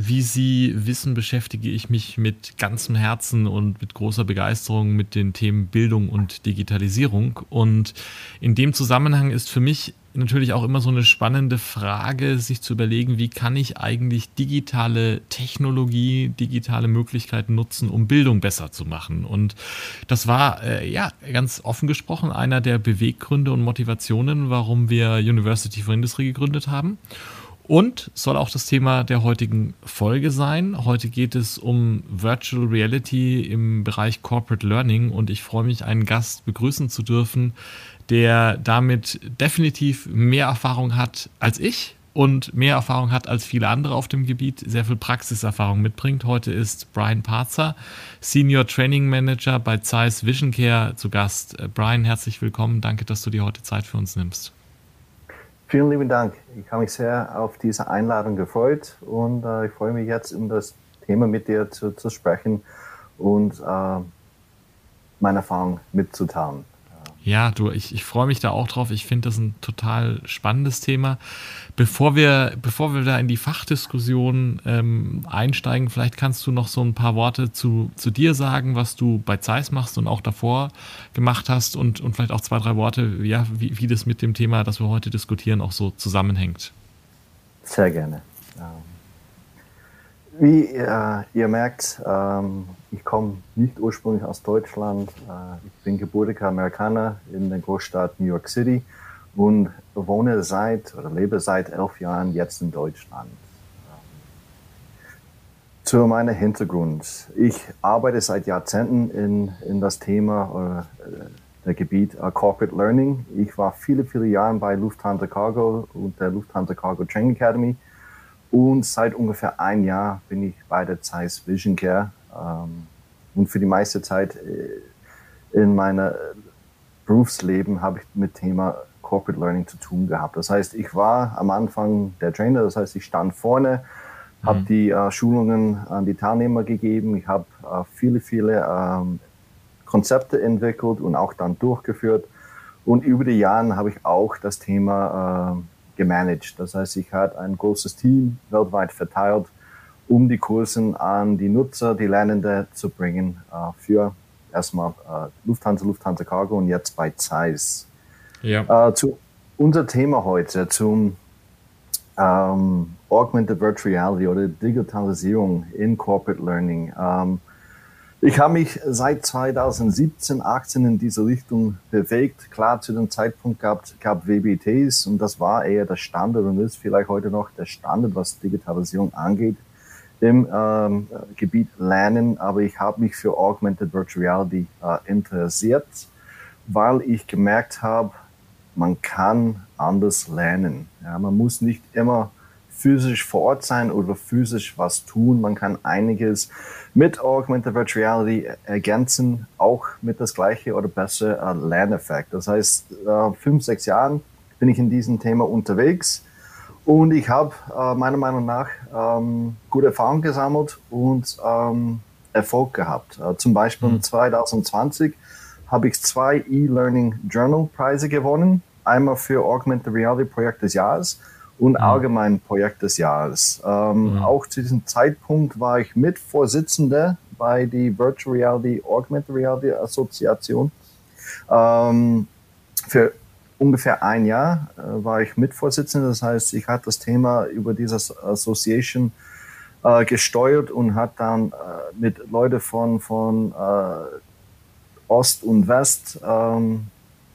wie Sie wissen, beschäftige ich mich mit ganzem Herzen und mit großer Begeisterung mit den Themen Bildung und Digitalisierung. Und in dem Zusammenhang ist für mich natürlich auch immer so eine spannende Frage, sich zu überlegen, wie kann ich eigentlich digitale Technologie, digitale Möglichkeiten nutzen, um Bildung besser zu machen. Und das war, äh, ja, ganz offen gesprochen, einer der Beweggründe und Motivationen, warum wir University for Industry gegründet haben. Und soll auch das Thema der heutigen Folge sein. Heute geht es um Virtual Reality im Bereich Corporate Learning und ich freue mich, einen Gast begrüßen zu dürfen, der damit definitiv mehr Erfahrung hat als ich und mehr Erfahrung hat als viele andere auf dem Gebiet, sehr viel Praxiserfahrung mitbringt. Heute ist Brian Parzer, Senior Training Manager bei Zeiss Vision Care zu Gast. Äh, Brian, herzlich willkommen. Danke, dass du dir heute Zeit für uns nimmst. Vielen lieben Dank. Ich habe mich sehr auf diese Einladung gefreut und äh, ich freue mich jetzt, um das Thema mit dir zu, zu sprechen und äh, meine Erfahrung mitzuteilen. Ja, du, ich, ich freue mich da auch drauf. Ich finde das ein total spannendes Thema. Bevor wir, bevor wir da in die Fachdiskussion ähm, einsteigen, vielleicht kannst du noch so ein paar Worte zu, zu dir sagen, was du bei Zeiss machst und auch davor gemacht hast und, und vielleicht auch zwei, drei Worte, ja, wie, wie das mit dem Thema, das wir heute diskutieren, auch so zusammenhängt. Sehr gerne. Wie äh, ihr merkt, ähm, ich komme nicht ursprünglich aus Deutschland. Äh, ich bin gebürtiger Amerikaner in der Großstadt New York City und wohne seit oder lebe seit elf Jahren jetzt in Deutschland. Zu meinem Hintergrund. Ich arbeite seit Jahrzehnten in, in das Thema äh, der Gebiet uh, Corporate Learning. Ich war viele, viele Jahre bei Lufthansa Cargo und der Lufthansa Cargo Training Academy. Und seit ungefähr ein Jahr bin ich bei der Zeiss Vision Care ähm, und für die meiste Zeit äh, in meinem Berufsleben habe ich mit Thema Corporate Learning zu tun gehabt. Das heißt, ich war am Anfang der Trainer, das heißt, ich stand vorne, mhm. habe die äh, Schulungen an die Teilnehmer gegeben, ich habe äh, viele, viele ähm, Konzepte entwickelt und auch dann durchgeführt. Und über die Jahre habe ich auch das Thema äh, gemanagt. Das heißt, ich hatte ein großes Team weltweit verteilt, um die Kursen an die Nutzer, die Lernende zu bringen äh, für erstmal äh, Lufthansa, Lufthansa Cargo und jetzt bei Zeiss. Ja. Äh, zu unser Thema heute zum ähm, Augmented Virtual Reality oder Digitalisierung in Corporate Learning. Ähm, ich habe mich seit 2017, 18 in diese Richtung bewegt. Klar, zu dem Zeitpunkt gab gab WBTs und das war eher der Standard und ist vielleicht heute noch der Standard, was Digitalisierung angeht im ähm, Gebiet Lernen, aber ich habe mich für Augmented Virtual Reality äh, interessiert, weil ich gemerkt habe, man kann anders lernen. Ja, man muss nicht immer physisch vor Ort sein oder physisch was tun. Man kann einiges mit Augmented Virtual Reality ergänzen, auch mit das gleiche oder bessere äh, Lerneffekt. Das heißt, äh, fünf, sechs Jahren bin ich in diesem Thema unterwegs und ich habe äh, meiner Meinung nach ähm, gute Erfahrungen gesammelt und ähm, Erfolg gehabt. Äh, zum Beispiel mhm. 2020 habe ich zwei E-Learning Journal Preise gewonnen. Einmal für Augmented Reality Projekt des Jahres und allgemein Projekt des Jahres. Ähm, mhm. Auch zu diesem Zeitpunkt war ich Mitvorsitzender bei die Virtual Reality Augmented Reality Assoziation. Ähm, für ungefähr ein Jahr äh, war ich Mitvorsitzender. Das heißt, ich hatte das Thema über diese Association äh, gesteuert und hat dann äh, mit Leuten von, von äh, Ost und West ähm,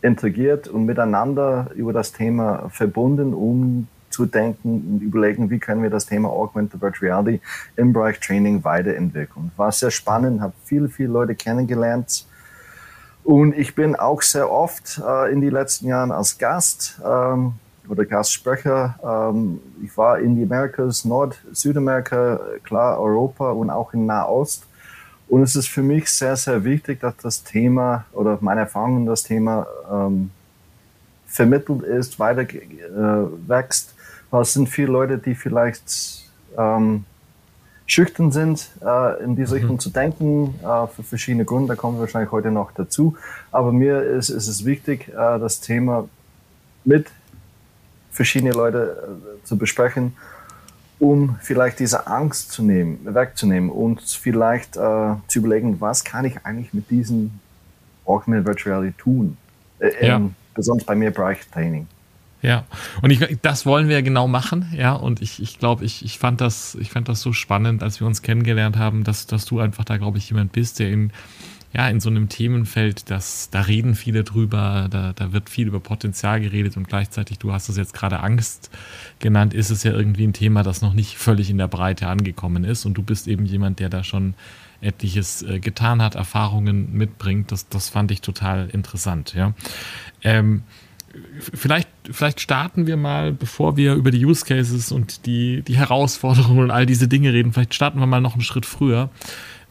integriert und miteinander über das Thema verbunden, um zu denken und überlegen, wie können wir das Thema Augmented Virtual Reality im Bereich Training weiterentwickeln. War sehr spannend, habe viele, viele Leute kennengelernt und ich bin auch sehr oft äh, in die letzten Jahren als Gast ähm, oder Gastsprecher. Ähm, ich war in die Amerikas, Nord-, Südamerika, klar Europa und auch in Nahost. Und es ist für mich sehr, sehr wichtig, dass das Thema oder meine Erfahrungen das Thema ähm, vermittelt ist, weiter äh, wächst. Es sind viele Leute, die vielleicht ähm, schüchtern sind, äh, in diese mhm. Richtung zu denken, äh, für verschiedene Gründe, da kommen wir wahrscheinlich heute noch dazu. Aber mir ist, ist es wichtig, äh, das Thema mit verschiedenen Leuten äh, zu besprechen, um vielleicht diese Angst zu nehmen, wegzunehmen und vielleicht äh, zu überlegen, was kann ich eigentlich mit diesem Augmented Virtual Reality tun? Äh, ja. besonders bei mir Bereich Training. Ja, und ich, das wollen wir ja genau machen, ja. Und ich, ich glaube, ich, ich fand das, ich fand das so spannend, als wir uns kennengelernt haben, dass, dass du einfach da, glaube ich, jemand bist, der in, ja, in so einem Themenfeld, das, da reden viele drüber, da, da wird viel über Potenzial geredet und gleichzeitig, du hast es jetzt gerade Angst genannt, ist es ja irgendwie ein Thema, das noch nicht völlig in der Breite angekommen ist. Und du bist eben jemand, der da schon etliches äh, getan hat, Erfahrungen mitbringt. Das, das fand ich total interessant, ja. Ähm, vielleicht, vielleicht starten wir mal, bevor wir über die Use Cases und die, die Herausforderungen und all diese Dinge reden, vielleicht starten wir mal noch einen Schritt früher.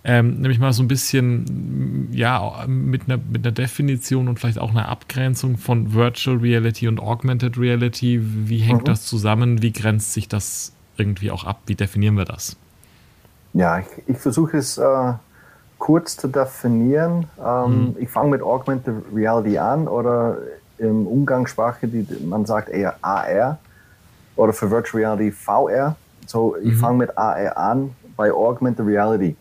Ähm, nämlich mal so ein bisschen, ja, mit einer, mit einer Definition und vielleicht auch einer Abgrenzung von Virtual Reality und Augmented Reality. Wie hängt mhm. das zusammen? Wie grenzt sich das irgendwie auch ab? Wie definieren wir das? Ja, ich, ich versuche es äh, kurz zu definieren. Ähm, mhm. Ich fange mit Augmented Reality an oder im Umgangssprache, die, man sagt eher AR oder für Virtual Reality VR. So, ich mhm. fange mit AR an bei Augmented Reality.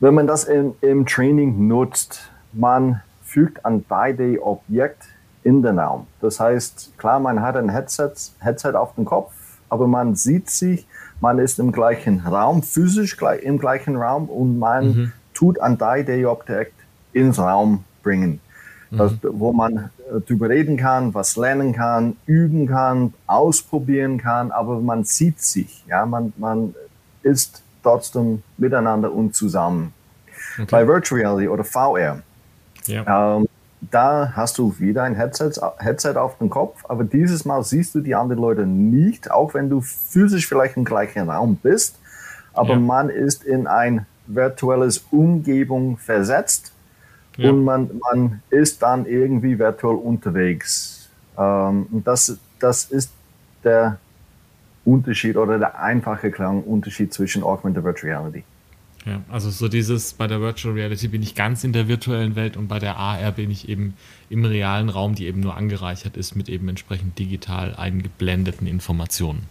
Wenn man das in, im Training nutzt, man fügt ein 3D-Objekt in den Raum. Das heißt, klar, man hat ein Headset, Headset auf dem Kopf, aber man sieht sich, man ist im gleichen Raum, physisch im gleichen Raum und man mhm. tut ein 3D-Objekt ins Raum bringen das, wo man äh, drüber reden kann, was lernen kann, üben kann, ausprobieren kann, aber man sieht sich, ja, man, man ist trotzdem miteinander und zusammen. Okay. Bei Virtual Reality oder VR, ja. ähm, da hast du wieder ein Headset, Headset auf dem Kopf, aber dieses Mal siehst du die anderen Leute nicht, auch wenn du physisch vielleicht im gleichen Raum bist, aber ja. man ist in ein virtuelles Umgebung versetzt ja. und man, man ist dann irgendwie virtuell unterwegs. Ähm, und das, das ist der Unterschied oder der einfache Klangunterschied zwischen Augmented Virtual Reality. Ja, also so dieses, bei der Virtual Reality bin ich ganz in der virtuellen Welt und bei der AR bin ich eben im realen Raum, die eben nur angereichert ist mit eben entsprechend digital eingeblendeten Informationen.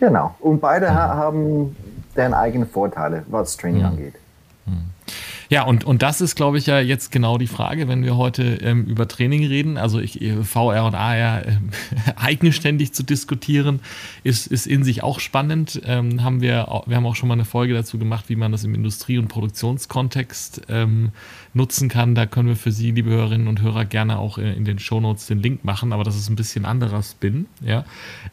Genau. Und beide mhm. haben deren eigene Vorteile, was Training mhm. angeht. Mhm. Ja, und, und das ist, glaube ich, ja jetzt genau die Frage, wenn wir heute ähm, über Training reden. Also ich, äh, VR und AR äh, eigenständig zu diskutieren, ist, ist in sich auch spannend. Ähm, haben wir, wir haben auch schon mal eine Folge dazu gemacht, wie man das im Industrie- und Produktionskontext ähm, nutzen kann. Da können wir für Sie, liebe Hörerinnen und Hörer, gerne auch in den Shownotes den Link machen, aber das ist ein bisschen anderer Spin. Ja?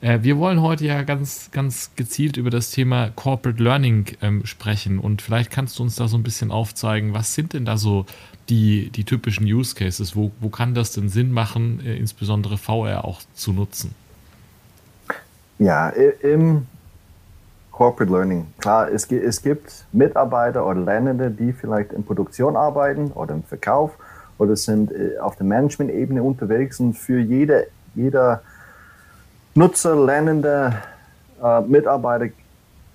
Äh, wir wollen heute ja ganz, ganz gezielt über das Thema Corporate Learning ähm, sprechen und vielleicht kannst du uns da so ein bisschen aufzeigen, was sind denn da so die, die typischen Use Cases? Wo, wo kann das denn Sinn machen, äh, insbesondere VR auch zu nutzen? Ja, im Corporate Learning. Klar, es, es gibt Mitarbeiter oder Lernende, die vielleicht in Produktion arbeiten oder im Verkauf oder sind äh, auf der Management-Ebene unterwegs und für jede, jeder Nutzer, Lernende, äh, Mitarbeiter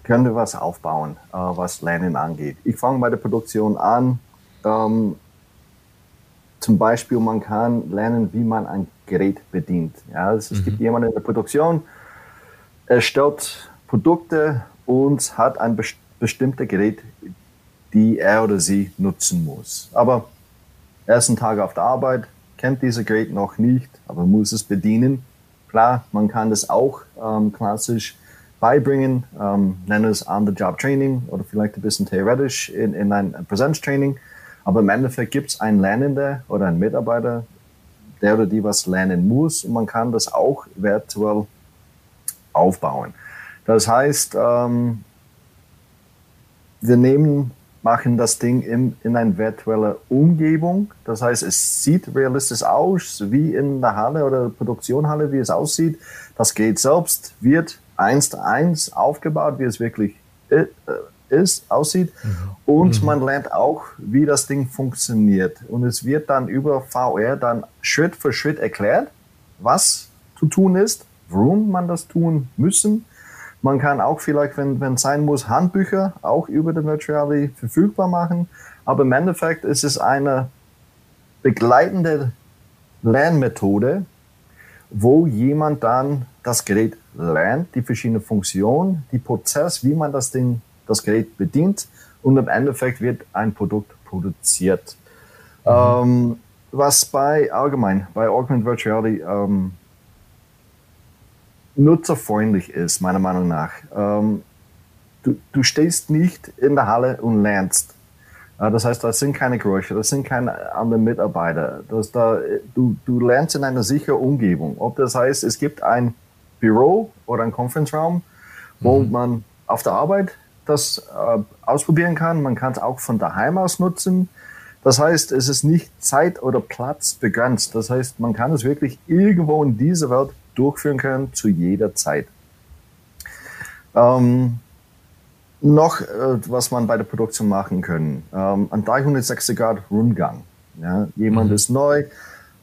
können wir was aufbauen, äh, was Lernen angeht. Ich fange bei der Produktion an. Ähm, zum Beispiel, man kann lernen, wie man ein Gerät bedient. Ja, also es mhm. gibt jemanden in der Produktion, er stellt Produkte und hat ein best bestimmtes Gerät, die er oder sie nutzen muss. Aber ersten Tag auf der Arbeit kennt dieses Gerät noch nicht, aber muss es bedienen. Klar, man kann das auch ähm, klassisch beibringen, ähm, nennen es On-the-Job-Training oder vielleicht ein bisschen theoretisch in, in ein Präsenztraining. Aber im Endeffekt gibt es einen Lernender oder einen Mitarbeiter, der oder die was lernen muss und man kann das auch virtuell aufbauen. Das heißt, ähm, wir nehmen machen das Ding in, in einer virtuellen Umgebung. Das heißt, es sieht realistisch aus, wie in der Halle oder Produktionhalle, wie es aussieht. Das Gerät selbst wird eins zu eins aufgebaut, wie es wirklich äh, ist, aussieht. Mhm. Und mhm. man lernt auch, wie das Ding funktioniert. Und es wird dann über VR dann Schritt für Schritt erklärt, was zu tun ist, warum man das tun müssen man kann auch vielleicht, wenn es sein muss, Handbücher auch über den Virtual Reality verfügbar machen. Aber im Endeffekt ist es eine begleitende Lernmethode, wo jemand dann das Gerät lernt, die verschiedenen Funktionen, die Prozess, wie man das Ding, das Gerät bedient und im Endeffekt wird ein Produkt produziert. Mhm. Ähm, was bei allgemein, bei Augmented Virtual Reality ähm, nutzerfreundlich ist, meiner Meinung nach. Ähm, du, du stehst nicht in der Halle und lernst. Äh, das heißt, das sind keine Geräusche, das sind keine anderen Mitarbeiter. Das da, du, du lernst in einer sicheren Umgebung. Ob das heißt, es gibt ein Büro oder ein Konferenzraum, wo mhm. man auf der Arbeit das äh, ausprobieren kann. Man kann es auch von daheim aus nutzen. Das heißt, es ist nicht Zeit oder Platz begrenzt. Das heißt, man kann es wirklich irgendwo in dieser Welt durchführen können zu jeder Zeit. Ähm, noch, äh, was man bei der Produktion machen kann, ähm, ein 360 Grad Rundgang. Ja, jemand mhm. ist neu,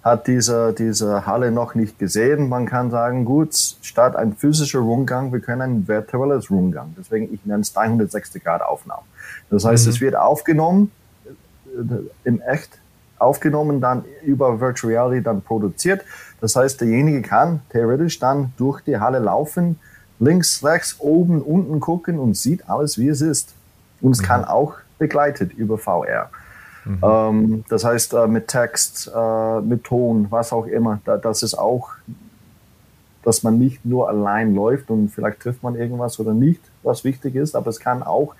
hat diese, diese Halle noch nicht gesehen. Man kann sagen, gut, statt ein physischer Rundgang, wir können ein virtuelles Rundgang. Deswegen, ich nenne es 360 Grad Aufnahme. Das heißt, mhm. es wird aufgenommen, äh, im Echt aufgenommen, dann über Virtual Reality dann produziert. Das heißt, derjenige kann theoretisch dann durch die Halle laufen, links, rechts, oben, unten gucken und sieht alles, wie es ist. Und es mhm. kann auch begleitet über VR. Mhm. Ähm, das heißt, äh, mit Text, äh, mit Ton, was auch immer. Da, das ist auch, dass man nicht nur allein läuft und vielleicht trifft man irgendwas oder nicht, was wichtig ist, aber es kann auch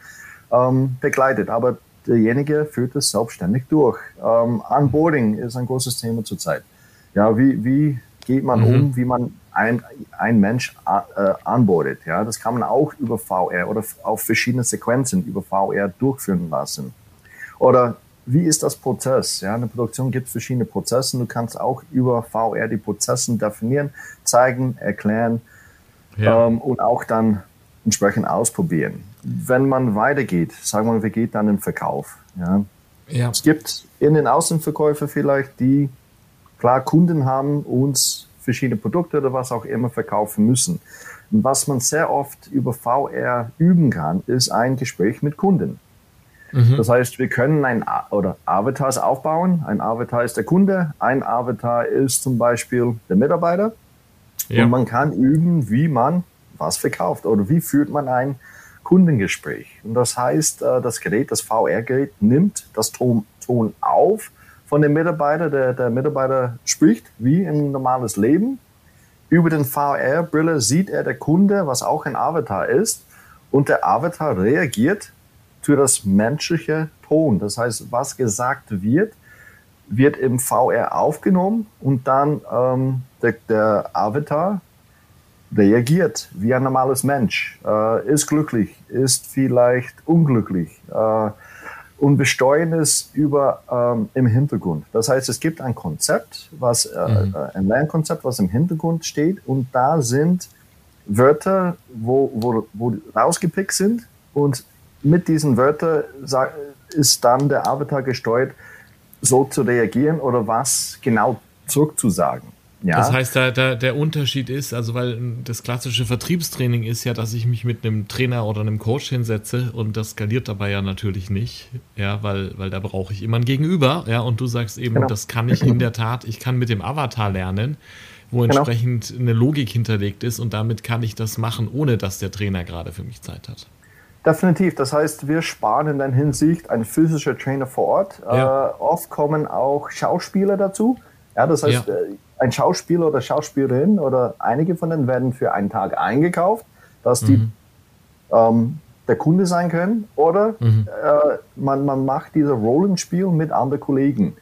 ähm, begleitet. Aber derjenige führt es selbstständig durch. Ähm, Onboarding ist ein großes Thema zurzeit. Ja, wie, wie geht man mhm. um, wie man ein, ein Mensch äh, onboardet? Ja, das kann man auch über VR oder auf verschiedene Sequenzen über VR durchführen lassen. Oder wie ist das Prozess? Ja, in der Produktion gibt es verschiedene Prozesse. Du kannst auch über VR die Prozesse definieren, zeigen, erklären ja. ähm, und auch dann entsprechend ausprobieren. Wenn man weitergeht, sagen wir, wir gehen dann im Verkauf. Ja. ja. Es gibt in den Außenverkäufer vielleicht, die klar Kunden haben, uns verschiedene Produkte oder was auch immer verkaufen müssen. Und was man sehr oft über VR üben kann, ist ein Gespräch mit Kunden. Mhm. Das heißt, wir können ein oder Avatars aufbauen. Ein Avatar ist der Kunde, ein Avatar ist zum Beispiel der Mitarbeiter. Ja. Und man kann üben, wie man was verkauft oder wie führt man ein Kundengespräch. Und das heißt, äh, das Gerät, das VR-Gerät nimmt das Ton, Ton auf von dem Mitarbeiter. Der, der Mitarbeiter spricht wie im normales Leben. Über den VR-Brille sieht er der Kunde, was auch ein Avatar ist. Und der Avatar reagiert für das menschliche Ton. Das heißt, was gesagt wird, wird im VR aufgenommen und dann ähm, der, der Avatar reagiert wie ein normales Mensch, äh, ist glücklich, ist vielleicht unglücklich äh, und besteuern es über ähm, im Hintergrund. Das heißt, es gibt ein Konzept, was äh, mhm. Äh, ein Lernkonzept, was im Hintergrund steht und da sind Wörter, wo, wo, wo rausgepickt sind und mit diesen Wörtern ist dann der Avatar gesteuert, so zu reagieren oder was genau zurückzusagen. Ja. Das heißt, da, da, der Unterschied ist, also weil das klassische Vertriebstraining ist ja, dass ich mich mit einem Trainer oder einem Coach hinsetze und das skaliert dabei ja natürlich nicht, ja, weil, weil da brauche ich immer ein Gegenüber, ja, und du sagst eben, genau. das kann ich in der Tat, ich kann mit dem Avatar lernen, wo genau. entsprechend eine Logik hinterlegt ist und damit kann ich das machen, ohne dass der Trainer gerade für mich Zeit hat. Definitiv. Das heißt, wir sparen in der Hinsicht ein physischer Trainer vor Ort. Ja. Äh, oft kommen auch Schauspieler dazu. Ja, das heißt, ja. Ein Schauspieler oder Schauspielerin oder einige von denen werden für einen Tag eingekauft, dass die mhm. ähm, der Kunde sein können oder mhm. äh, man, man macht dieses Rollenspiel mit anderen Kollegen.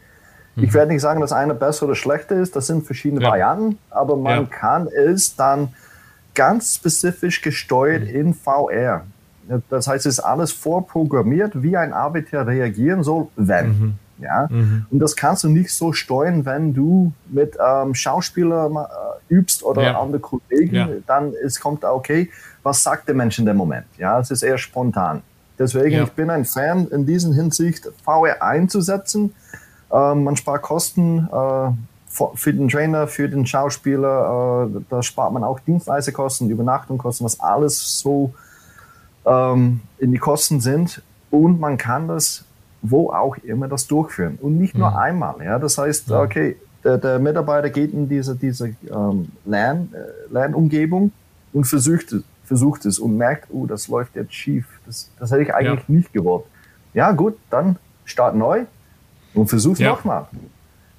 Mhm. Ich werde nicht sagen, dass einer besser oder schlechter ist, das sind verschiedene ja. Varianten, aber man ja. kann es dann ganz spezifisch gesteuert mhm. in VR. Das heißt, es ist alles vorprogrammiert, wie ein Arbeiter reagieren soll, wenn. Ja? Mhm. Und das kannst du nicht so steuern, wenn du mit ähm, Schauspieler äh, übst oder ja. andere Kollegen, ja. dann es kommt okay, was sagt der Mensch in dem Moment? Ja, es ist eher spontan. Deswegen, ja. ich bin ein Fan in dieser Hinsicht, VR einzusetzen. Ähm, man spart Kosten äh, für den Trainer, für den Schauspieler. Äh, da spart man auch Dienstleisterkosten, Übernachtungskosten, was alles so ähm, in die Kosten sind. Und man kann das wo auch immer das durchführen und nicht nur mhm. einmal. Ja, das heißt, okay, der, der, Mitarbeiter geht in diese diese ähm, Lern, äh, Lernumgebung und versucht versucht es und merkt, oh, das läuft jetzt schief. Das, das hätte ich eigentlich ja. nicht gewollt. Ja, gut, dann start neu und versuch ja. nochmal.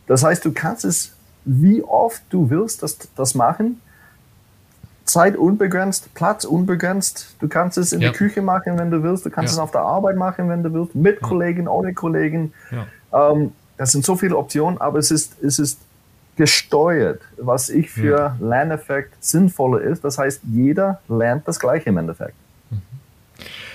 Das heißt, du kannst es, wie oft du willst, das, das machen. Zeit unbegrenzt, Platz unbegrenzt. Du kannst es in ja. der Küche machen, wenn du willst. Du kannst ja. es auf der Arbeit machen, wenn du willst. Mit Kollegen, ohne Kollegen. Ähm, das sind so viele Optionen, aber es ist, es ist gesteuert, was ich für ja. Lerneffekt sinnvoller ist. Das heißt, jeder lernt das Gleiche im Endeffekt. Mhm.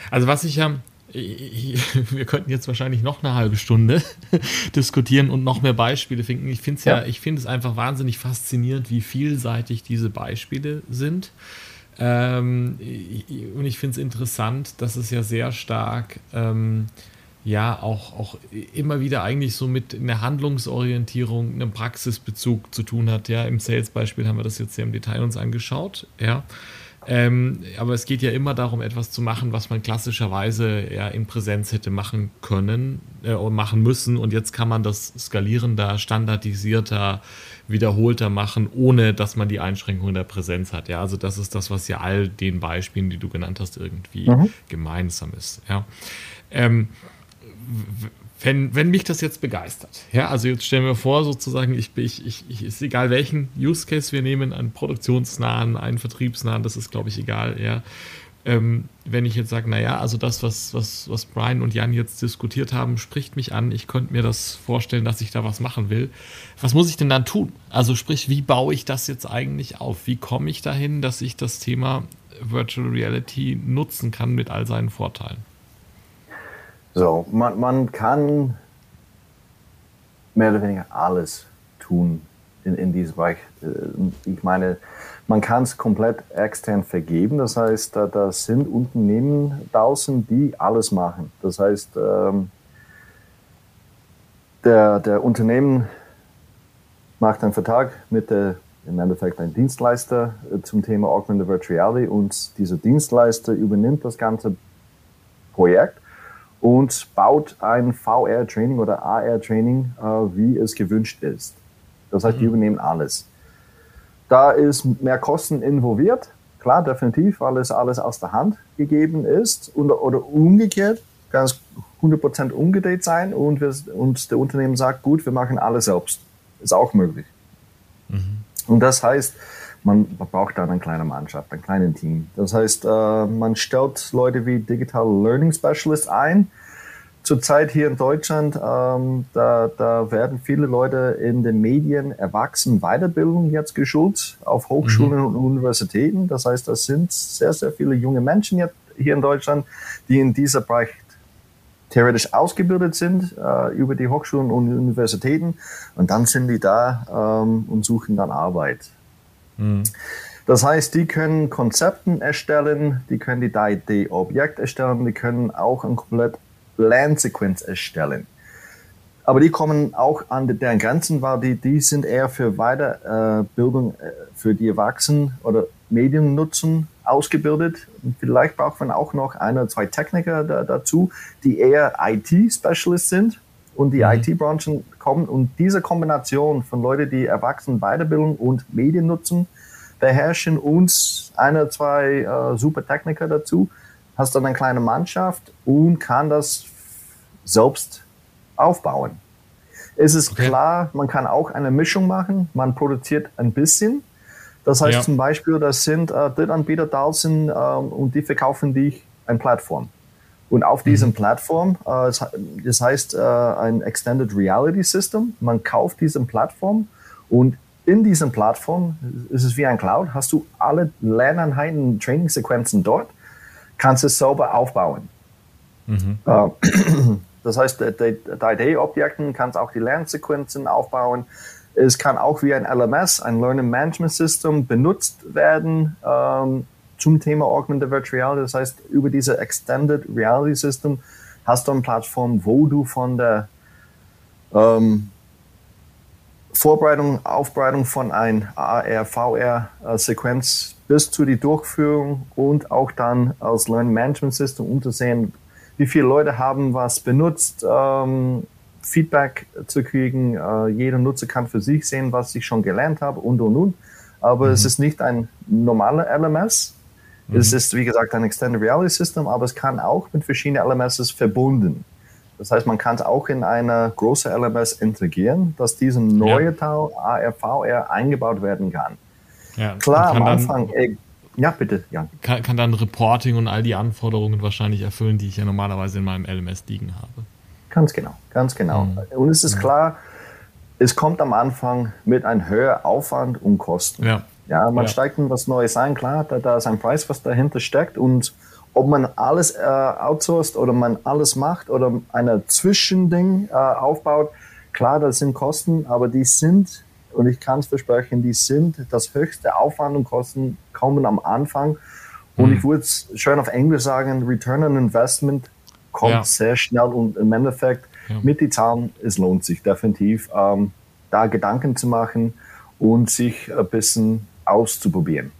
Also was ich ja, wir könnten jetzt wahrscheinlich noch eine halbe Stunde diskutieren und noch mehr Beispiele finden. Ich finde es ja, ja, ich finde es einfach wahnsinnig faszinierend, wie vielseitig diese Beispiele sind. Ähm, und ich finde es interessant, dass es ja sehr stark ähm, ja auch, auch immer wieder eigentlich so mit einer Handlungsorientierung, einem Praxisbezug zu tun hat. Ja, im Sales-Beispiel haben wir das jetzt sehr im Detail uns angeschaut. Ja. Ähm, aber es geht ja immer darum, etwas zu machen, was man klassischerweise ja in Präsenz hätte machen können äh, und machen müssen. Und jetzt kann man das skalierender, standardisierter, wiederholter machen, ohne dass man die Einschränkungen der Präsenz hat. Ja, also das ist das, was ja all den Beispielen, die du genannt hast, irgendwie mhm. gemeinsam ist. Ja. Ähm, wenn, wenn mich das jetzt begeistert, ja, also jetzt stellen wir vor, sozusagen, ich, ich, ich, ich ist egal welchen Use Case wir nehmen, einen produktionsnahen, einen vertriebsnahen, das ist, glaube ich, egal, ja. Ähm, wenn ich jetzt sage, naja, also das, was, was, was Brian und Jan jetzt diskutiert haben, spricht mich an, ich könnte mir das vorstellen, dass ich da was machen will. Was muss ich denn dann tun? Also sprich, wie baue ich das jetzt eigentlich auf? Wie komme ich dahin, dass ich das Thema Virtual Reality nutzen kann mit all seinen Vorteilen? So, man, man kann mehr oder weniger alles tun in, in diesem Bereich. Äh, ich meine, man kann es komplett extern vergeben. Das heißt, da, da sind Unternehmen draußen, die alles machen. Das heißt, ähm, der, der Unternehmen macht einen Vertrag mit der, im Endeffekt ein Dienstleister äh, zum Thema Augmented Virtual Reality und dieser Dienstleister übernimmt das ganze Projekt und baut ein VR-Training oder AR-Training, äh, wie es gewünscht ist. Das heißt, mhm. die übernehmen alles. Da ist mehr Kosten involviert, klar, definitiv, weil es alles aus der Hand gegeben ist und, oder umgekehrt, kann es 100% umgedreht sein und, wir, und der Unternehmen sagt, gut, wir machen alles selbst. Ist auch möglich. Mhm. Und das heißt, man braucht dann eine kleine Mannschaft, ein kleines Team. Das heißt, äh, man stellt Leute wie Digital Learning Specialist ein. Zurzeit hier in Deutschland, ähm, da, da werden viele Leute in den Medien Erwachsenen Weiterbildung jetzt geschult auf Hochschulen mhm. und Universitäten. Das heißt, das sind sehr, sehr viele junge Menschen jetzt hier in Deutschland, die in dieser Bereich theoretisch ausgebildet sind äh, über die Hochschulen und Universitäten und dann sind die da ähm, und suchen dann Arbeit. Das heißt, die können Konzepten erstellen, die können die 3D-Objekt erstellen, die können auch ein komplett Lernsequenz erstellen. Aber die kommen auch an deren Grenzen, weil die, die sind eher für Weiterbildung äh, für die Erwachsenen oder Mediennutzen ausgebildet. Und vielleicht braucht man auch noch ein oder zwei Techniker da, dazu, die eher IT-Specialist sind und die mhm. IT-Branchen kommen. Und diese Kombination von Leuten, die Erwachsenen Weiterbildung und Medien nutzen, beherrschen uns ein oder zwei äh, super Techniker dazu, hast dann eine kleine Mannschaft und kann das selbst aufbauen. Es ist okay. klar, man kann auch eine Mischung machen. Man produziert ein bisschen. Das heißt ja. zum Beispiel, das sind äh, Drittanbieter da sind äh, und die verkaufen dich eine Plattform. Und auf mhm. diesem Plattform, äh, das heißt äh, ein Extended Reality System, man kauft diese Plattform und in diesem Plattform ist es wie ein Cloud, hast du alle Lerneinheiten, Trainingssequenzen dort, kannst es sauber aufbauen. Mhm. Äh, das heißt, die 3D-Objekten kannst auch die Lernsequenzen aufbauen. Es kann auch wie ein LMS, ein Learning Management System, benutzt werden ähm, zum Thema Augmented Virtual Reality. Das heißt, über diese Extended Reality System hast du eine Plattform, wo du von der ähm, Vorbereitung, Aufbereitung von ein AR, VR äh, Sequenz bis zu die Durchführung und auch dann als Learning Management System, um zu sehen, wie viele Leute haben was benutzt, ähm, Feedback zu kriegen. Äh, jeder Nutzer kann für sich sehen, was ich schon gelernt habe und und und. Aber mhm. es ist nicht ein normaler LMS. Mhm. Es ist, wie gesagt, ein Extended Reality System, aber es kann auch mit verschiedenen LMSs verbunden. Das heißt, man kann es auch in eine große LMS integrieren, dass diese neue ja. Teil ARVR eingebaut werden kann. Ja, Klar, kann am Anfang, äh, ja, bitte, Jan. Kann, kann, dann Reporting und all die Anforderungen wahrscheinlich erfüllen, die ich ja normalerweise in meinem LMS liegen habe. Ganz genau, ganz genau. Mhm. Und es ist mhm. klar, es kommt am Anfang mit einem höheren Aufwand und Kosten. Ja, ja man ja. steigt in was Neues ein, klar, da, da ist ein Preis, was dahinter steckt und ob man alles äh, outsourced oder man alles macht oder ein Zwischending äh, aufbaut, klar, das sind Kosten, aber die sind, und ich kann es versprechen, die sind das höchste Aufwand und Kosten kommen am Anfang. Und mhm. ich würde es schön auf Englisch sagen, Return on Investment kommt ja. sehr schnell und im Endeffekt ja. mit den Zahlen, es lohnt sich definitiv, ähm, da Gedanken zu machen und sich ein bisschen auszuprobieren.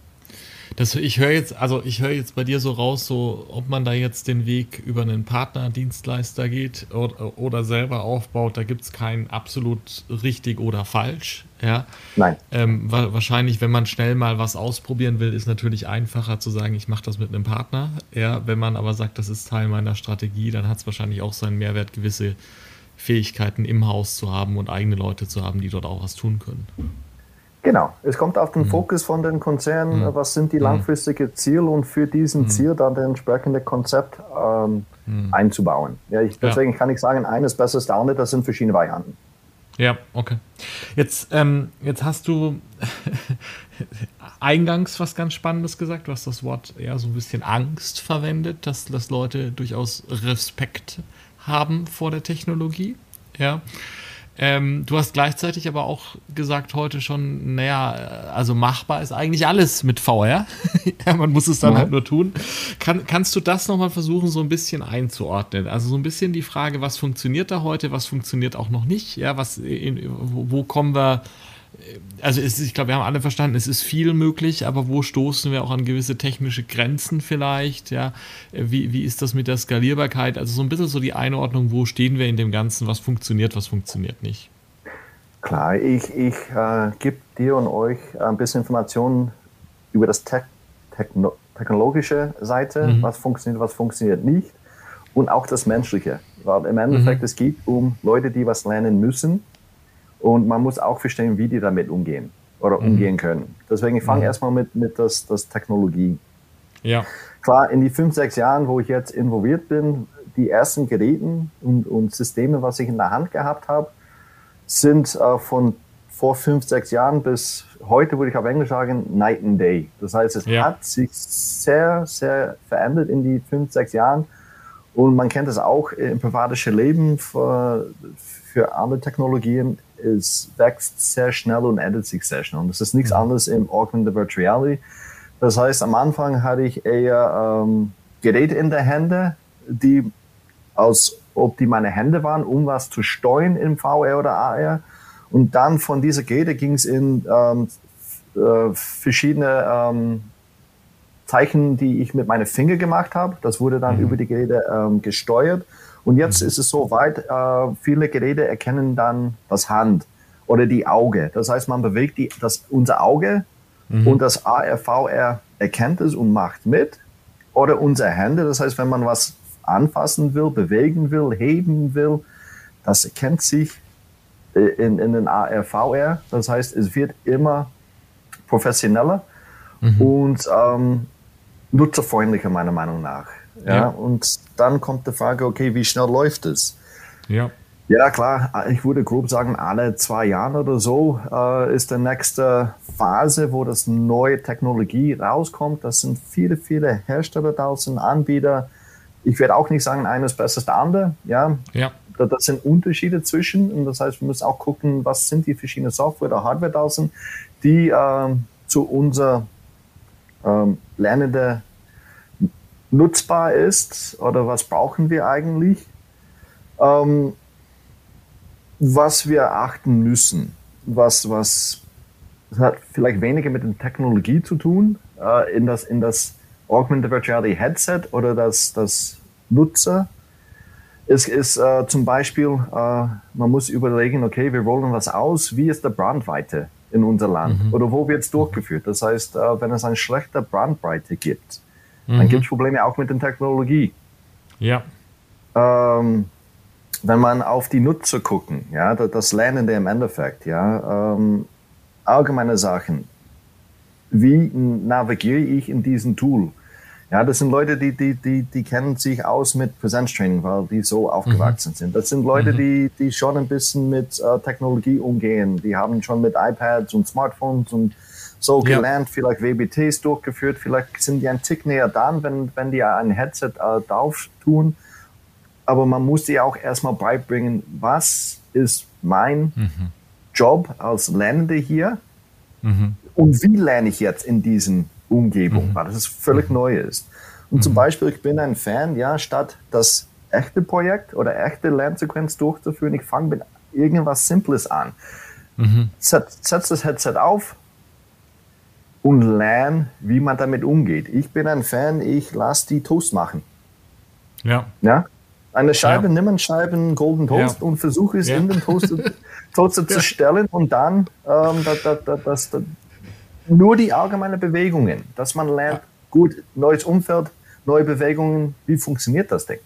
Das, ich höre jetzt, also ich höre jetzt bei dir so raus, so ob man da jetzt den Weg über einen Partnerdienstleister geht oder, oder selber aufbaut, da gibt es kein absolut richtig oder falsch. Ja. Nein. Ähm, wahrscheinlich, wenn man schnell mal was ausprobieren will, ist natürlich einfacher zu sagen, ich mache das mit einem Partner. Ja, wenn man aber sagt, das ist Teil meiner Strategie, dann hat es wahrscheinlich auch seinen Mehrwert, gewisse Fähigkeiten im Haus zu haben und eigene Leute zu haben, die dort auch was tun können. Genau, es kommt auf den mhm. Fokus von den Konzernen, mhm. was sind die mhm. langfristigen Ziele und für diesen mhm. Ziel dann das entsprechende Konzept ähm, mhm. einzubauen. Ja, ich, deswegen ja. kann ich sagen, eines besser als der andere, das sind verschiedene Varianten. Ja, okay. Jetzt, ähm, jetzt hast du eingangs was ganz Spannendes gesagt. Du hast das Wort eher so ein bisschen Angst verwendet, dass, dass Leute durchaus Respekt haben vor der Technologie. Ja. Ähm, du hast gleichzeitig aber auch gesagt heute schon, naja, also machbar ist eigentlich alles mit VR. ja, man muss es dann ja. halt nur tun. Kann, kannst du das nochmal versuchen, so ein bisschen einzuordnen? Also so ein bisschen die Frage, was funktioniert da heute, was funktioniert auch noch nicht? Ja, was, in, wo, wo kommen wir also ist, ich glaube, wir haben alle verstanden, es ist viel möglich, aber wo stoßen wir auch an gewisse technische Grenzen vielleicht? Ja, wie, wie ist das mit der Skalierbarkeit? Also so ein bisschen so die Einordnung, wo stehen wir in dem Ganzen, was funktioniert, was funktioniert nicht? Klar, ich, ich äh, gebe dir und euch ein bisschen Informationen über das Te Techno technologische Seite, mhm. was funktioniert, was funktioniert nicht und auch das Menschliche. Weil im Endeffekt, mhm. es geht um Leute, die was lernen müssen und man muss auch verstehen, wie die damit umgehen oder mhm. umgehen können. Deswegen, ich fange mhm. erstmal mit, mit das, das Technologie. Ja. Klar, in die fünf, sechs Jahren, wo ich jetzt involviert bin, die ersten Geräte und, und Systeme, was ich in der Hand gehabt habe, sind äh, von vor fünf, sechs Jahren bis heute, würde ich auf Englisch sagen, night and day. Das heißt, es ja. hat sich sehr, sehr verändert in die fünf, sechs Jahren. Und man kennt es auch im privatischen Leben für, für andere Technologien es wächst sehr schnell und ändert sich sehr schnell. Und das ist nichts mhm. anderes im Augmented Virtual Reality. Das heißt, am Anfang hatte ich eher ähm, Geräte in der Hände, die als ob die meine Hände waren, um was zu steuern im VR oder AR. Und dann von dieser Geräte ging es in ähm, äh, verschiedene ähm, Zeichen, die ich mit meinen Fingern gemacht habe. Das wurde dann mhm. über die Geräte ähm, gesteuert. Und jetzt ist es so weit, äh, viele Geräte erkennen dann das Hand oder die Auge. Das heißt, man bewegt die, das, unser Auge mhm. und das ARVR erkennt es und macht mit. Oder unsere Hände, das heißt, wenn man was anfassen will, bewegen will, heben will, das erkennt sich äh, in, in den ARVR. Das heißt, es wird immer professioneller mhm. und ähm, nutzerfreundlicher meiner Meinung nach. Ja, ja. Und dann kommt die Frage, okay, wie schnell läuft es? Ja. Ja, klar. Ich würde grob sagen, alle zwei Jahre oder so äh, ist die nächste Phase, wo das neue Technologie rauskommt. Das sind viele, viele Hersteller da, sind Anbieter. Ich werde auch nicht sagen, eines besser als der andere. Ja, ja. Da, das sind Unterschiede zwischen. Und das heißt, wir müssen auch gucken, was sind die verschiedenen Software oder Hardware da sind, die äh, zu unser ähm, Lernende nutzbar ist oder was brauchen wir eigentlich. Ähm, was wir achten müssen, was, was hat vielleicht weniger mit der Technologie zu tun, äh, in, das, in das Augmented Virtuality Headset oder das, das Nutzer. Es ist äh, zum Beispiel, äh, man muss überlegen, okay, wir rollen was aus, wie ist der Brandweite in unser Land mhm. oder wo wird es durchgeführt. Das heißt, äh, wenn es eine schlechte Brandbreite gibt, mhm. dann gibt es Probleme auch mit der Technologie. Ja. Ähm, wenn man auf die Nutzer gucken, ja, das Lernende im Endeffekt, ja, ähm, allgemeine Sachen. Wie navigiere ich in diesem Tool? Ja, das sind Leute, die, die, die, die kennen sich aus mit Präsenztraining, weil die so aufgewachsen mhm. sind. Das sind Leute, mhm. die, die schon ein bisschen mit äh, Technologie umgehen. Die haben schon mit iPads und Smartphones und so gelernt, ja. vielleicht WBTs durchgeführt, vielleicht sind die ein Tick näher dran, wenn, wenn die ein Headset äh, drauf tun aber man muss dir auch erstmal beibringen, was ist mein mhm. Job als Lernende hier mhm. und wie lerne ich jetzt in diesen Umgebung, mhm. weil das völlig mhm. neu ist. Und zum mhm. Beispiel, ich bin ein Fan, ja, statt das echte Projekt oder echte Lernsequenz durchzuführen, ich fange mit irgendwas Simples an. Mhm. Setz, setz das Headset auf, und lerne, wie man damit umgeht. Ich bin ein Fan, ich lasse die Toast machen. Ja. ja? Eine Scheibe, ja. nimm eine Scheibe Golden Toast ja. und versuche es ja. in den Toaster, Toaster zu stellen und dann ähm, da, da, da, das, nur die allgemeinen Bewegungen, dass man lernt, gut, neues Umfeld, neue Bewegungen, wie funktioniert das Ding?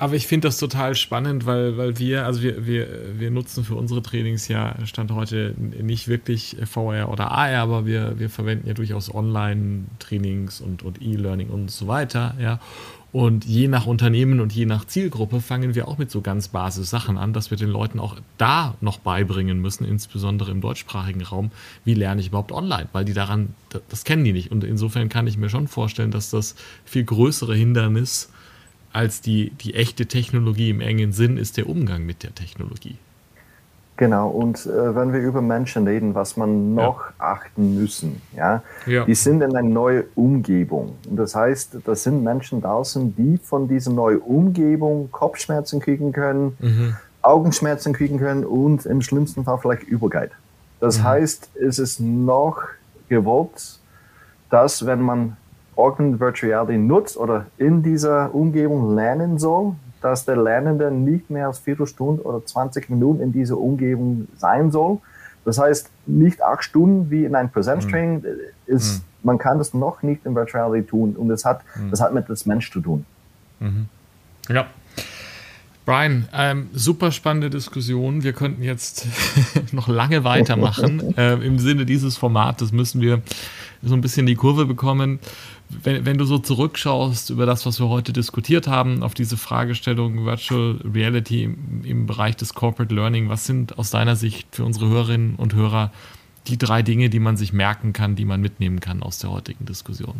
Aber ich finde das total spannend, weil, weil wir, also wir, wir, wir nutzen für unsere Trainings ja Stand heute nicht wirklich VR oder AR, aber wir, wir verwenden ja durchaus Online-Trainings und, und E-Learning und so weiter, ja. Und je nach Unternehmen und je nach Zielgruppe fangen wir auch mit so ganz Basis-Sachen an, dass wir den Leuten auch da noch beibringen müssen, insbesondere im deutschsprachigen Raum, wie lerne ich überhaupt online, weil die daran, das kennen die nicht. Und insofern kann ich mir schon vorstellen, dass das viel größere Hindernis als die, die echte Technologie im engen Sinn ist der Umgang mit der Technologie. Genau, und äh, wenn wir über Menschen reden, was man noch ja. achten müssen, ja? ja, die sind in einer neuen Umgebung. Und das heißt, das sind Menschen draußen, die von dieser neuen Umgebung Kopfschmerzen kriegen können, mhm. Augenschmerzen kriegen können und im schlimmsten Fall vielleicht Übelkeit. Das mhm. heißt, es ist noch gewollt, dass wenn man Augmented Virtual Reality nutzt oder in dieser Umgebung lernen soll, dass der Lernende nicht mehr als Viertelstunde oder 20 Minuten in dieser Umgebung sein soll. Das heißt, nicht acht Stunden wie in einem Präsenztraining. Mhm. Ist, mhm. Man kann das noch nicht in Virtuality tun und das hat, mhm. das hat mit dem Mensch zu tun. Mhm. Ja. Brian, ähm, super spannende Diskussion. Wir könnten jetzt noch lange weitermachen. äh, Im Sinne dieses Formates müssen wir so ein bisschen die Kurve bekommen wenn, wenn, du so zurückschaust über das, was wir heute diskutiert haben, auf diese Fragestellung Virtual Reality im, im, Bereich des Corporate Learning, was sind aus deiner Sicht für unsere Hörerinnen und Hörer die drei Dinge, die man sich merken kann, die man mitnehmen kann aus der heutigen Diskussion?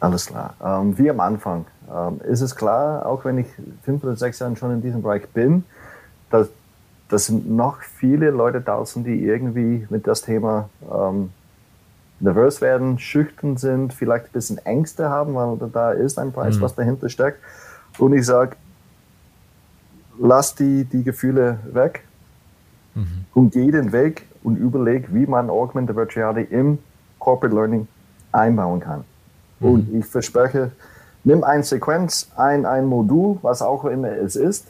Alles klar. Ähm, wie am Anfang ähm, ist es klar, auch wenn ich fünf oder sechs Jahre schon in diesem Bereich bin, dass das sind noch viele Leute draußen, die irgendwie mit das Thema ähm, nervös werden, schüchtern sind, vielleicht ein bisschen Ängste haben, weil da ist ein Preis, mhm. was dahinter steckt. Und ich sage, lass die, die Gefühle weg mhm. und geh den Weg und überleg, wie man Augmented Virtuality im Corporate Learning einbauen kann. Mhm. Und ich verspreche, nimm eine Sequenz, ein, ein Modul, was auch immer es ist,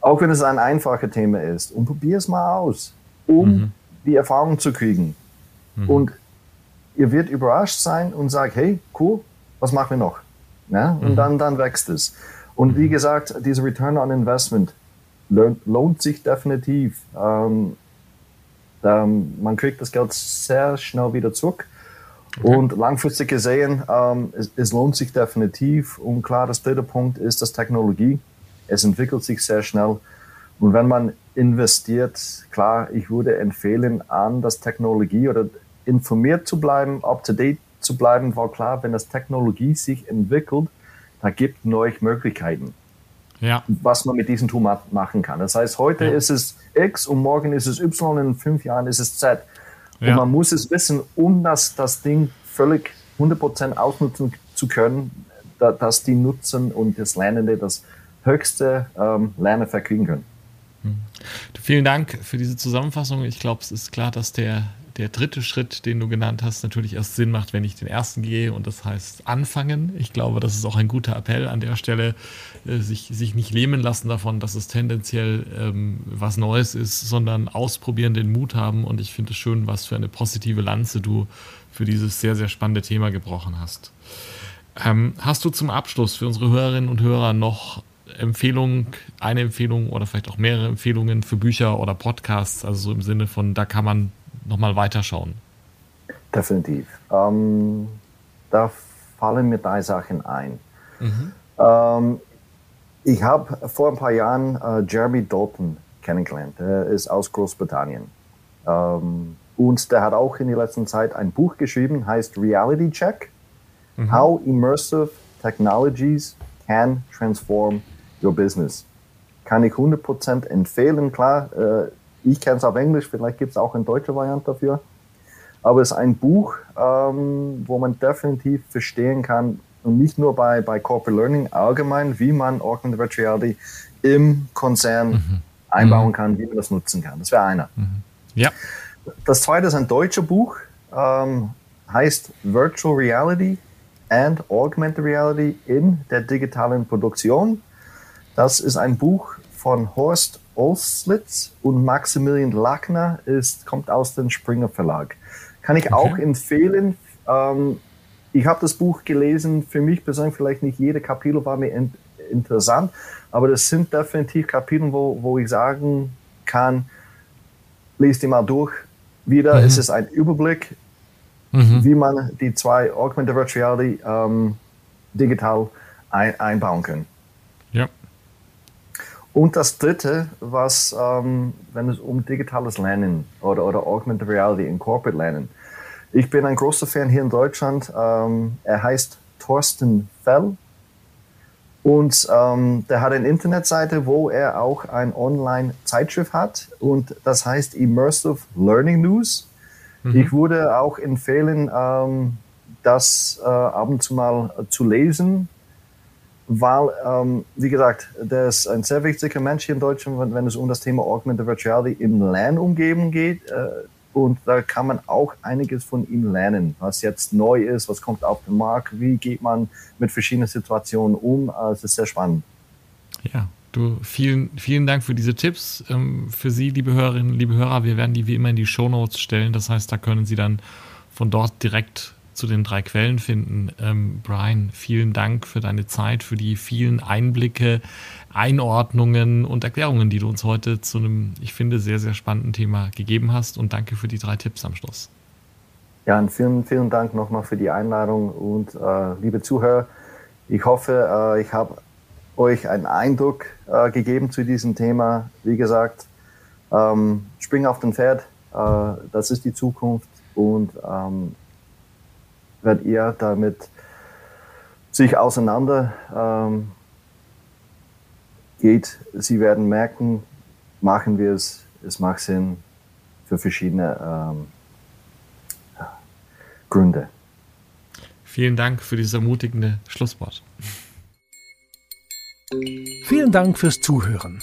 auch wenn es ein einfaches Thema ist, und probier es mal aus, um mhm. die Erfahrung zu kriegen. Mhm. Und ihr wird überrascht sein und sagt, hey, cool, was machen wir noch? Ja? Und mhm. dann, dann wächst es. Und wie mhm. gesagt, dieser Return on Investment lohnt sich definitiv. Ähm, man kriegt das Geld sehr schnell wieder zurück. Okay. Und langfristig gesehen, ähm, es, es, lohnt sich definitiv. Und klar, das dritte Punkt ist das Technologie. Es entwickelt sich sehr schnell. Und wenn man investiert, klar, ich würde empfehlen, an das Technologie oder informiert zu bleiben, up to date zu bleiben, weil klar, wenn das Technologie sich entwickelt, da gibt neue Möglichkeiten, ja. was man mit diesem Tool machen kann. Das heißt, heute ja. ist es X und morgen ist es Y und in fünf Jahren ist es Z. Und ja. man muss es wissen, um das, das Ding völlig 100% ausnutzen zu können, da, dass die Nutzen und das Lernende das höchste ähm, Lernen verkriegen können. Hm. Vielen Dank für diese Zusammenfassung. Ich glaube, es ist klar, dass der, der dritte Schritt, den du genannt hast, natürlich erst Sinn macht, wenn ich den ersten gehe und das heißt anfangen. Ich glaube, das ist auch ein guter Appell an der Stelle, äh, sich, sich nicht lähmen lassen davon, dass es tendenziell ähm, was Neues ist, sondern ausprobieren, den Mut haben und ich finde es schön, was für eine positive Lanze du für dieses sehr, sehr spannende Thema gebrochen hast. Ähm, hast du zum Abschluss für unsere Hörerinnen und Hörer noch Empfehlung, eine Empfehlung oder vielleicht auch mehrere Empfehlungen für Bücher oder Podcasts, also so im Sinne von, da kann man nochmal weiterschauen? Definitiv. Ähm, da fallen mir drei Sachen ein. Mhm. Ähm, ich habe vor ein paar Jahren äh, Jeremy Dalton kennengelernt. Er ist aus Großbritannien. Ähm, und der hat auch in der letzten Zeit ein Buch geschrieben, heißt Reality Check. Mhm. How Immersive Technologies Can Transform Your Business. Kann ich 100% empfehlen. Klar, äh, ich kenne es auf Englisch, vielleicht gibt es auch eine deutsche Variante dafür. Aber es ist ein Buch, ähm, wo man definitiv verstehen kann, und nicht nur bei, bei Corporate Learning allgemein, wie man Augmented Virtual Reality im Konzern mhm. einbauen mhm. kann, wie man das nutzen kann. Das wäre einer. Mhm. Ja. Das zweite ist ein deutsches Buch, ähm, heißt Virtual Reality and Augmented Reality in der digitalen Produktion. Das ist ein Buch von Horst Olslitz und Maximilian Lackner, ist, kommt aus dem Springer Verlag. Kann ich okay. auch empfehlen. Ähm, ich habe das Buch gelesen, für mich persönlich vielleicht nicht jede Kapitel war mir in, interessant, aber das sind definitiv Kapitel, wo, wo ich sagen kann, lest die mal durch. Wieder mhm. ist es ein Überblick, mhm. wie man die zwei Augmented Virtual Reality ähm, digital ein, einbauen kann. Ja. Und das dritte, was, ähm, wenn es um digitales Lernen oder, oder Augmented Reality in Corporate Lernen. Ich bin ein großer Fan hier in Deutschland. Ähm, er heißt Thorsten Fell. Und ähm, der hat eine Internetseite, wo er auch ein Online-Zeitschrift hat. Und das heißt Immersive Learning News. Mhm. Ich würde auch empfehlen, ähm, das äh, ab und zu mal zu lesen weil, ähm, wie gesagt, der ist ein sehr wichtiger Mensch hier in Deutschland, wenn, wenn es um das Thema Augmented Virtuality im Lernumgebung geht. Äh, und da kann man auch einiges von ihm lernen, was jetzt neu ist, was kommt auf den Markt, wie geht man mit verschiedenen Situationen um. Also es ist sehr spannend. Ja, du, vielen, vielen Dank für diese Tipps. Ähm, für Sie, liebe Hörerinnen, liebe Hörer, wir werden die wie immer in die Show Notes stellen. Das heißt, da können Sie dann von dort direkt zu den drei Quellen finden. Ähm, Brian, vielen Dank für deine Zeit, für die vielen Einblicke, Einordnungen und Erklärungen, die du uns heute zu einem, ich finde, sehr, sehr spannenden Thema gegeben hast. Und danke für die drei Tipps am Schluss. Ja, vielen, vielen Dank nochmal für die Einladung und äh, liebe Zuhörer, ich hoffe, äh, ich habe euch einen Eindruck äh, gegeben zu diesem Thema. Wie gesagt, ähm, spring auf den Pferd, äh, das ist die Zukunft und ähm, wenn ihr damit sich auseinander ähm, geht, sie werden merken, machen wir es, es macht Sinn für verschiedene ähm, Gründe. Vielen Dank für dieses ermutigende Schlusswort. Vielen Dank fürs Zuhören.